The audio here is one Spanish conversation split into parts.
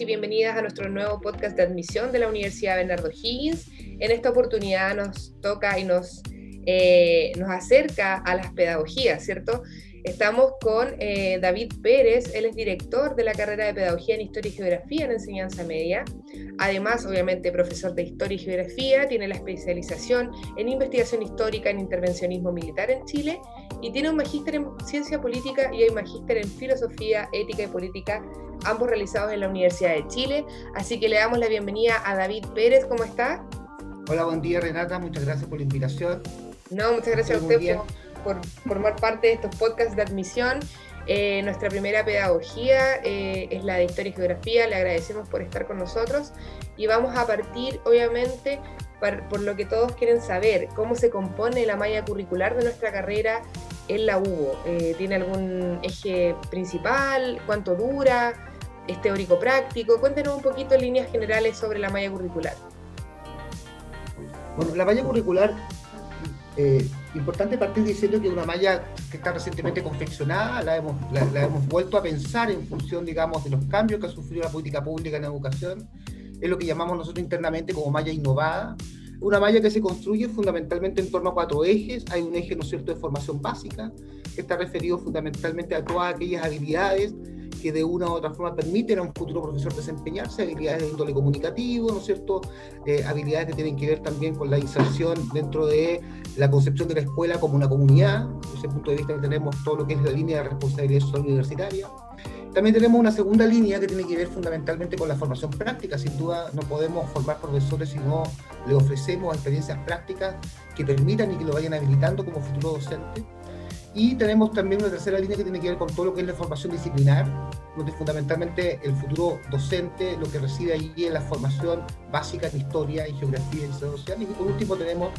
y bienvenidas a nuestro nuevo podcast de admisión de la Universidad Bernardo Higgins. En esta oportunidad nos toca y nos, eh, nos acerca a las pedagogías, ¿cierto? Estamos con eh, David Pérez, él es director de la carrera de Pedagogía en Historia y Geografía en Enseñanza Media. Además, obviamente, profesor de Historia y Geografía, tiene la especialización en Investigación Histórica en Intervencionismo Militar en Chile y tiene un magíster en Ciencia Política y un magíster en Filosofía, Ética y Política, ambos realizados en la Universidad de Chile. Así que le damos la bienvenida a David Pérez, ¿cómo está? Hola, buen día Renata, muchas gracias por la invitación. No, muchas gracias a usted por formar parte de estos podcasts de admisión. Eh, nuestra primera pedagogía eh, es la de Historia y Geografía, le agradecemos por estar con nosotros y vamos a partir obviamente por, lo que todos quieren saber, cómo se compone la malla curricular de nuestra carrera en la UBO. Eh, ¿Tiene algún eje principal? ¿Cuánto dura? ¿Es teórico práctico? Cuéntenos un poquito en líneas generales sobre la malla curricular. Bueno, la malla curricular eh, importante partir diciendo que una malla que está recientemente confeccionada, la hemos, la, hemos vuelto a pensar en función, digamos, de los cambios que ha sufrido la política pública en la educación, es lo que llamamos nosotros internamente como malla innovada, una malla que se construye fundamentalmente en torno a cuatro ejes. Hay un eje, ¿no es cierto?, de formación básica, que está referido fundamentalmente a todas aquellas habilidades que de una u otra forma permiten a un futuro profesor desempeñarse, habilidades de índole comunicativo, ¿no es cierto? Eh, habilidades que tienen que ver también con la inserción dentro de la concepción de la escuela como una comunidad. Desde ese punto de vista tenemos todo lo que es la línea de responsabilidad social universitaria. También tenemos una segunda línea que tiene que ver fundamentalmente con la formación práctica. Sin duda no podemos formar profesores si no le ofrecemos experiencias prácticas que permitan y que lo vayan habilitando como futuro docente. Y tenemos también una tercera línea que tiene que ver con todo lo que es la formación disciplinar, donde fundamentalmente el futuro docente lo que recibe allí es la formación básica en historia, en geografía, en ciencias sociales. Y por último tenemos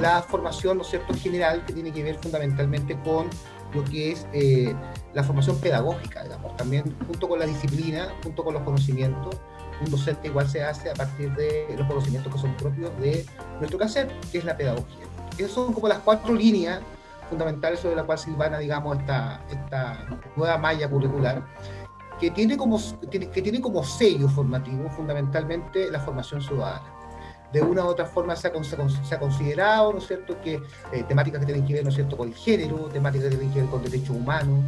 la formación, ¿no cierto?, general, que tiene que ver fundamentalmente con lo que es eh, la formación pedagógica, digamos, también junto con la disciplina, junto con los conocimientos. Un docente igual se hace a partir de los conocimientos que son propios de nuestro quehacer, que es la pedagogía. Esas son como las cuatro líneas fundamentales sobre la cual silvana, digamos, esta, esta nueva malla curricular, que tiene, como, que tiene como sello formativo fundamentalmente la formación ciudadana. De una u otra forma se ha, se ha considerado, ¿no es cierto?, que eh, temáticas que tienen que ver, ¿no es cierto?, con el género, temáticas que tienen que ver con derechos humanos,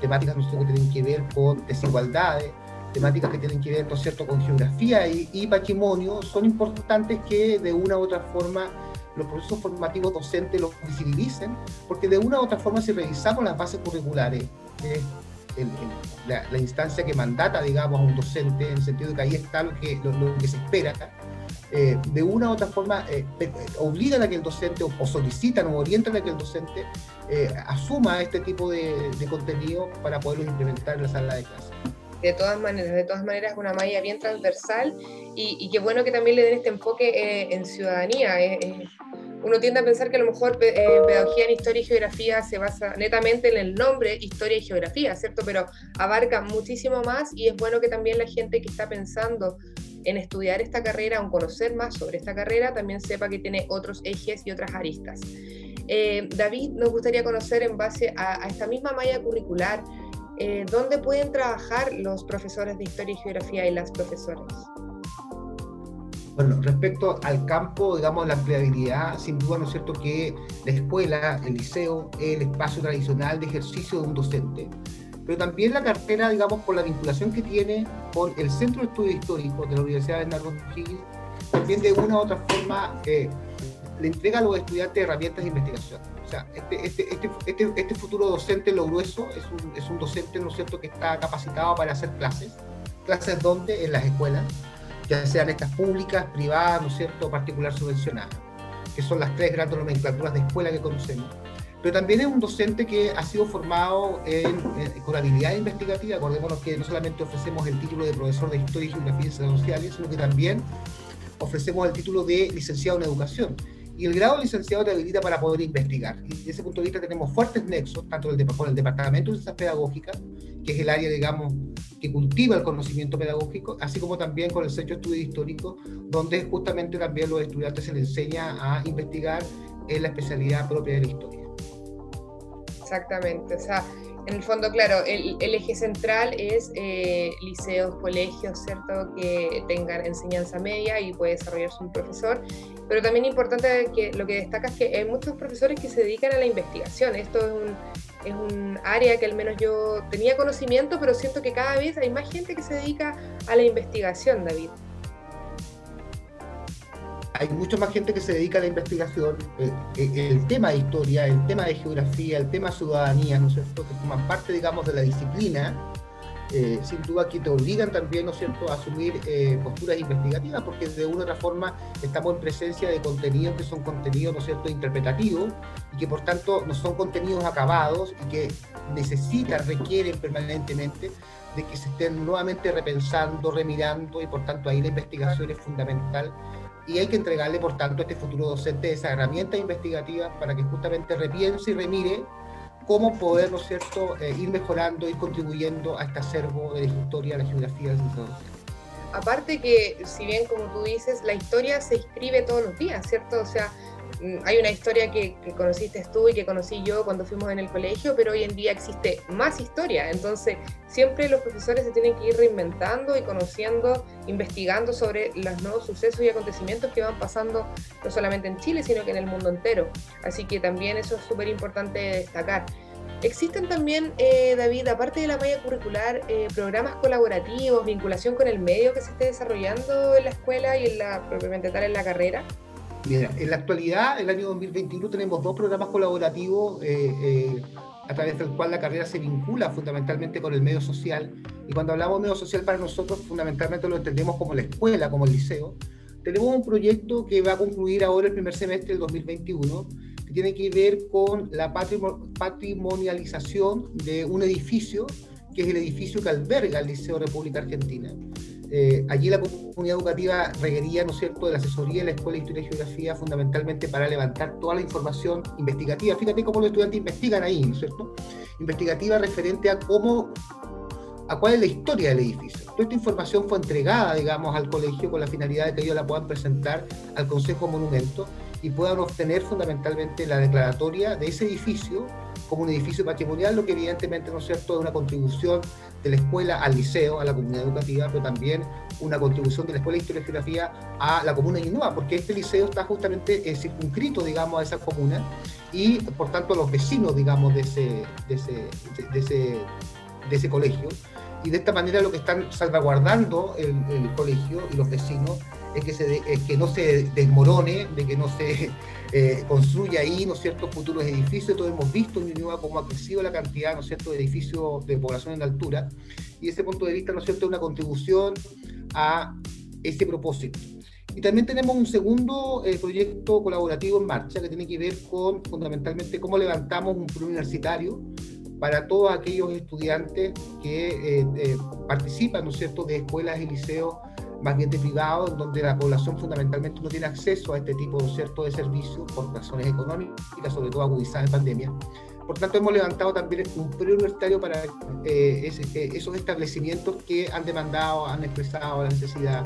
temáticas, ¿no es cierto?, que tienen que ver con desigualdades, temáticas que tienen que ver, ¿no es cierto?, con geografía y, y patrimonio, son importantes que de una u otra forma los procesos formativos docentes los visibilicen, porque de una u otra forma si revisamos las bases curriculares, la, instancia que mandata, digamos, a un docente, en el sentido de que ahí está lo que, lo, que se espera, eh, de una u otra forma eh, obligan a que el docente o, solicitan o orientan a que el docente eh, asuma este tipo de, de contenido para poderlo implementar en la sala de clase de todas maneras, de todas maneras una malla bien transversal y, qué bueno que también le den este enfoque eh, en ciudadanía. Eh, eh, uno tiende a pensar que a lo mejor pedagogía en historia y geografía se basa netamente en el nombre historia y geografía, ¿cierto? Pero abarca muchísimo más y es bueno que también la gente que está pensando en estudiar esta carrera o conocer más sobre esta carrera también sepa que tiene otros ejes y otras aristas. David, nos gustaría conocer en base a, a esta misma malla curricular, eh, ¿dónde pueden trabajar los profesores de historia y geografía y las profesoras? Bueno, respecto al campo, digamos, la empleabilidad, sin duda, ¿no es cierto?, que la escuela, el liceo, el espacio tradicional de ejercicio de un docente, pero también la cartera, digamos, por la vinculación que tiene con el Centro de Estudios Históricos de la Universidad de Bernardo Higgins, también de una u otra forma eh, le entrega a los estudiantes herramientas de investigación. O sea, este, este, este, este, este futuro docente, lo grueso, es un, es un docente, ¿no es cierto?, que está capacitado para hacer clases. ¿Clases dónde? En las escuelas, ya sean estas públicas, privadas, ¿no es cierto?, particular subvencionadas, que son las tres grandes nomenclaturas de escuela que conocemos. Pero también es un docente que ha sido formado en, con habilidad investigativa. Acordémonos que no solamente ofrecemos el título de profesor de Historia y Geografía y Ciencias Sociales, sino que también ofrecemos el título de licenciado en Educación y el grado de licenciado te habilita para poder investigar. Y desde ese punto de vista tenemos fuertes nexos, tanto con el Departamento de Ciencias Pedagógicas, que es el área, digamos, que cultiva el conocimiento pedagógico, así como también con el Centro de Estudios Históricos, donde justamente también los estudiantes se les enseña a investigar en la especialidad propia de la historia. Exactamente, o sea, En el fondo, claro, el, eje central es eh, liceos, colegios, ¿cierto? Que tengan enseñanza media y puede desarrollarse un profesor. Pero también importante que lo que destaca es que hay muchos profesores que se dedican a la investigación. Esto es un, es un área que al menos yo tenía conocimiento, pero siento que cada vez hay más gente que se dedica a la investigación, David hay mucha más gente que se dedica a la investigación. Eh, eh, el tema de historia, el tema de geografía, el tema de ciudadanía, ¿no es cierto?, que forman parte, digamos, de la disciplina, eh, sin duda que te obligan también, ¿no es cierto?, a asumir posturas investigativas, porque de una u otra forma estamos en presencia de contenidos que son contenidos, ¿no es cierto?, interpretativos y que por tanto no son contenidos acabados y que necesitan, requieren permanentemente de que se estén nuevamente repensando, remirando y por tanto ahí la investigación es fundamental y hay que entregarle, por tanto, a este futuro docente esa herramienta investigativa para que justamente repiense y remire cómo poder, ¿no es cierto?, eh, ir mejorando, ir contribuyendo a este acervo de la historia, la geografía del Aparte que, si bien, como tú dices, la historia se escribe todos los días, ¿cierto? O sea, hay una historia que, conociste tú y que conocí yo cuando fuimos en el colegio, pero hoy en día existe más historia. Entonces, siempre los profesores se tienen que ir reinventando y conociendo, investigando sobre los nuevos sucesos y acontecimientos que van pasando no solamente en Chile, sino que en el mundo entero. Así que también eso es súper importante destacar. Existen también, eh, David, aparte de la malla curricular, eh, programas colaborativos, vinculación con el medio que se esté desarrollando en la escuela y en la, propiamente tal en la carrera. En la actualidad, el año 2021, tenemos dos programas colaborativos eh, eh, a través del cual la carrera se vincula fundamentalmente con el medio social. Y cuando hablamos de medio social para nosotros, fundamentalmente lo entendemos como la escuela, como el liceo. Tenemos un proyecto que va a concluir ahora el primer semestre del 2021, que tiene que ver con la patrimonialización de un edificio, que es el edificio que alberga el Liceo República Argentina. Eh, allí la comunidad educativa requería, ¿no es cierto?, de la asesoría de la Escuela de Historia y Geografía fundamentalmente para levantar toda la información investigativa. Fíjate cómo los estudiantes investigan ahí, ¿no es cierto? Investigativa referente a cómo, a cuál es la historia del edificio. Toda esta información fue entregada, digamos, al colegio con la finalidad de que ellos la puedan presentar al Consejo Monumento y puedan obtener fundamentalmente la declaratoria de ese edificio como un edificio patrimonial, lo que evidentemente, ¿no es cierto?, es una contribución de la escuela al liceo, a la comunidad educativa, pero también una contribución de la Escuela de Historia y Geografía a la comuna de Ñuñoa, porque este liceo está justamente eh, circunscrito, digamos, a esa comuna y, por tanto, a los vecinos, digamos, de ese, de ese, de, ese, de ese colegio. Y de esta manera lo que están salvaguardando el colegio y los vecinos es que, se que no se desmorone, de que no se eh, construya ahí, ¿no es cierto?, futuros edificios. Todos hemos visto en Ñuñoa cómo ha crecido la cantidad, ¿no es cierto?, de edificios de población en altura. Y ese punto de vista, ¿no es cierto?, es una contribución a ese propósito. Y también tenemos un segundo eh, proyecto colaborativo en marcha que tiene que ver con fundamentalmente cómo levantamos un universitario para todos aquellos estudiantes que eh, participan, ¿no es cierto?, de escuelas y liceos más bien de privado, donde la población fundamentalmente no tiene acceso a este tipo de servicios por razones económicas, sobre todo agudizadas en pandemia. Por tanto, hemos levantado también un preuniversitario para eh, eh, esos establecimientos que han demandado, han expresado la necesidad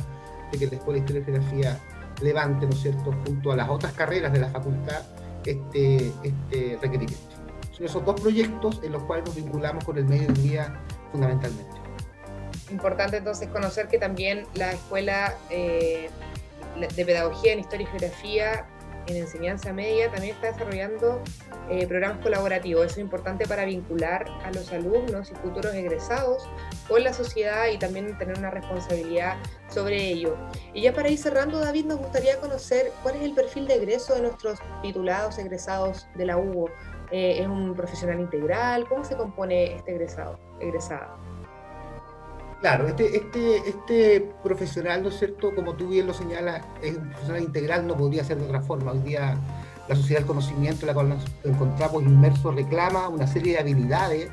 de que la Escuela de Historia y Geografía levante, ¿no es cierto?, junto a las otras carreras de la facultad, este, este requerimiento. Son esos dos proyectos en los cuales nos vinculamos con el medio día fundamentalmente importante entonces conocer que también la escuela eh, de pedagogía en historia y geografía en enseñanza media también está desarrollando eh, programas colaborativos. Eso es importante para vincular a los alumnos y futuros egresados con la sociedad y también tener una responsabilidad sobre ello. Y ya para ir cerrando, David, nos gustaría conocer cuál es el perfil de egreso de nuestros titulados egresados de la UBO. Eh, ¿Es un profesional integral? ¿Cómo se compone este egresado, egresada? Claro, este, este, este profesional, ¿no es cierto? Como tú bien lo señalas, es un profesional integral, no podría ser de otra forma. Hoy día la sociedad del conocimiento en la cual nos encontramos inmersos reclama una serie de habilidades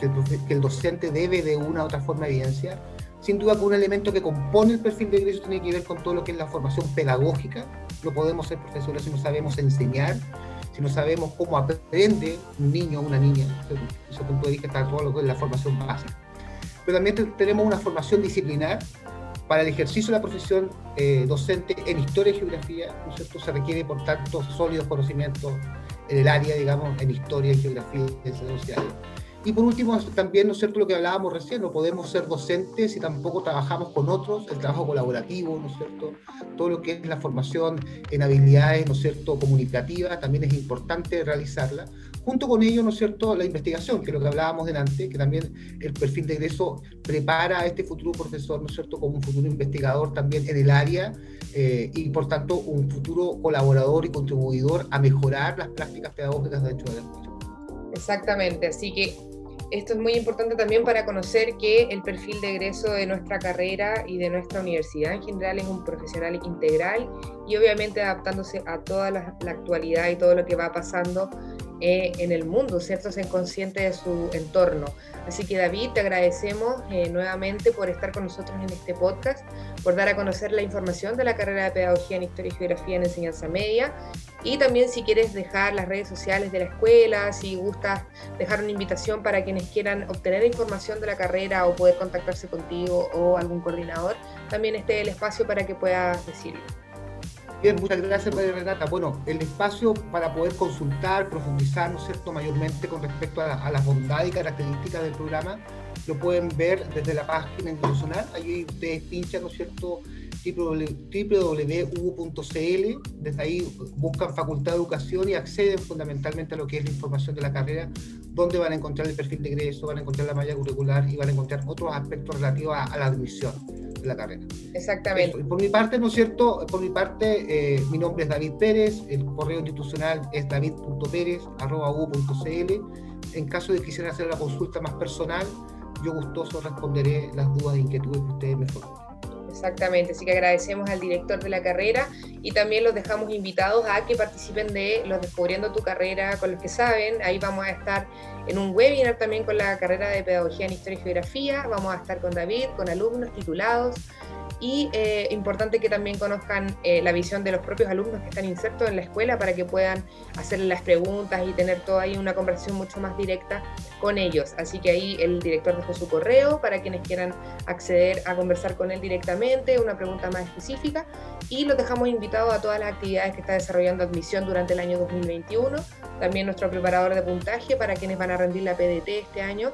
que el, que el docente debe de una u otra forma evidenciar. Sin duda que un elemento que compone el perfil de ingreso tiene que ver con todo lo que es la formación pedagógica. No podemos ser profesores si no sabemos enseñar, si no sabemos cómo aprende un niño o una niña. Ese punto de vista está todo lo que es la formación básica pero también tenemos una formación disciplinar para el ejercicio de la profesión eh, docente en historia y geografía, ¿no es? Se requiere, por tanto, sólidos conocimientos en el área, digamos, en historia y geografía y ciencias sociales. Y por último, también, ¿no es cierto?, lo que hablábamos recién, no podemos ser docentes si tampoco trabajamos con otros, el trabajo colaborativo, ¿no es cierto?, todo lo que es la formación en habilidades, ¿no es cierto?, comunicativas, también es importante realizarla. Junto con ello, ¿no es cierto?, la investigación, que es lo que hablábamos delante, que también el perfil de egreso prepara a este futuro profesor, ¿no es cierto?, como un futuro investigador también en el área eh, y, por tanto, un futuro colaborador y contribuidor a mejorar las prácticas pedagógicas dentro de la escuela. Exactamente, así que esto es muy importante también para conocer que el perfil de egreso de nuestra carrera y de nuestra universidad en general es un profesional integral y obviamente adaptándose a toda la, actualidad y todo lo que va pasando eh, en el mundo, ¿cierto? Ser consciente de su entorno. Así que David, te agradecemos eh, nuevamente por estar con nosotros en este podcast, por dar a conocer la información de la carrera de Pedagogía en Historia y Geografía en Enseñanza Media y también si quieres dejar las redes sociales de la escuela, si gustas dejar una invitación para quienes quieran obtener información de la carrera o poder contactarse contigo o algún coordinador, también esté el espacio para que puedas decirlo. Bien, muchas gracias María Renata. Bueno, el espacio para poder consultar, profundizar, ¿no es cierto?, mayormente con respecto a, las bondades y características del programa, lo pueden ver desde la página institucional. Allí ustedes pinchan, ¿no es cierto?, www.u.cl. Desde ahí buscan Facultad de Educación y acceden fundamentalmente a lo que es la información de la carrera, donde van a encontrar el perfil de egreso, van a encontrar la malla curricular y van a encontrar otros aspectos relativos a, la admisión de la carrera. Exactamente. por mi parte, ¿no es cierto? Por mi parte, eh, mi nombre es David Pérez, el correo institucional es david.pérez.u.cl. En caso de que quisieran hacer una consulta más personal, yo gustoso responderé las dudas e inquietudes que ustedes me formulen. Exactamente, así que agradecemos al director de la carrera y también los dejamos invitados a que participen de los Descubriendo tu carrera con los que saben. Ahí vamos a estar en un webinar también con la carrera de Pedagogía en Historia y Geografía. Vamos a estar con David, con alumnos titulados y eh, importante que también conozcan eh, la visión de los propios alumnos que están insertos en la escuela para que puedan hacerle las preguntas y tener toda ahí una conversación mucho más directa con ellos. Así que ahí el director dejó su correo para quienes quieran acceder a conversar con él directamente, una pregunta más específica y los dejamos invitados a todas las actividades que está desarrollando admisión durante el año 2021. También nuestro preparador de puntaje para quienes van a rendir la PDT este año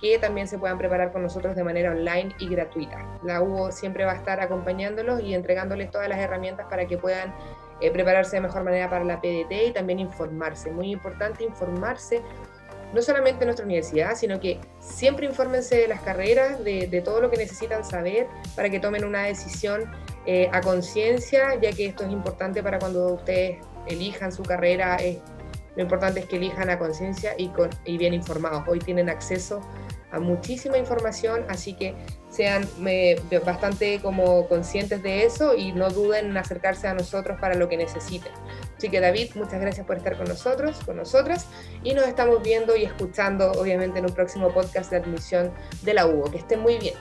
que también se puedan preparar con nosotros de manera online y gratuita. La UO siempre va a estar acompañándolos y entregándoles todas las herramientas para que puedan eh, prepararse de mejor manera para la PDT y también informarse. Muy importante informarse, no solamente en nuestra universidad, sino que siempre infórmense de las carreras, de, todo lo que necesitan saber para que tomen una decisión eh, a conciencia, ya que esto es importante para cuando ustedes elijan su carrera. lo importante es que elijan a conciencia y, y bien informados. Hoy tienen acceso muchísima información, así que sean bastante como conscientes de eso y no duden en acercarse a nosotros para lo que necesiten. Así que David, muchas gracias por estar con nosotros, con nosotras, y nos estamos viendo y escuchando obviamente en un próximo podcast de admisión de la UBO. Que estén muy bien.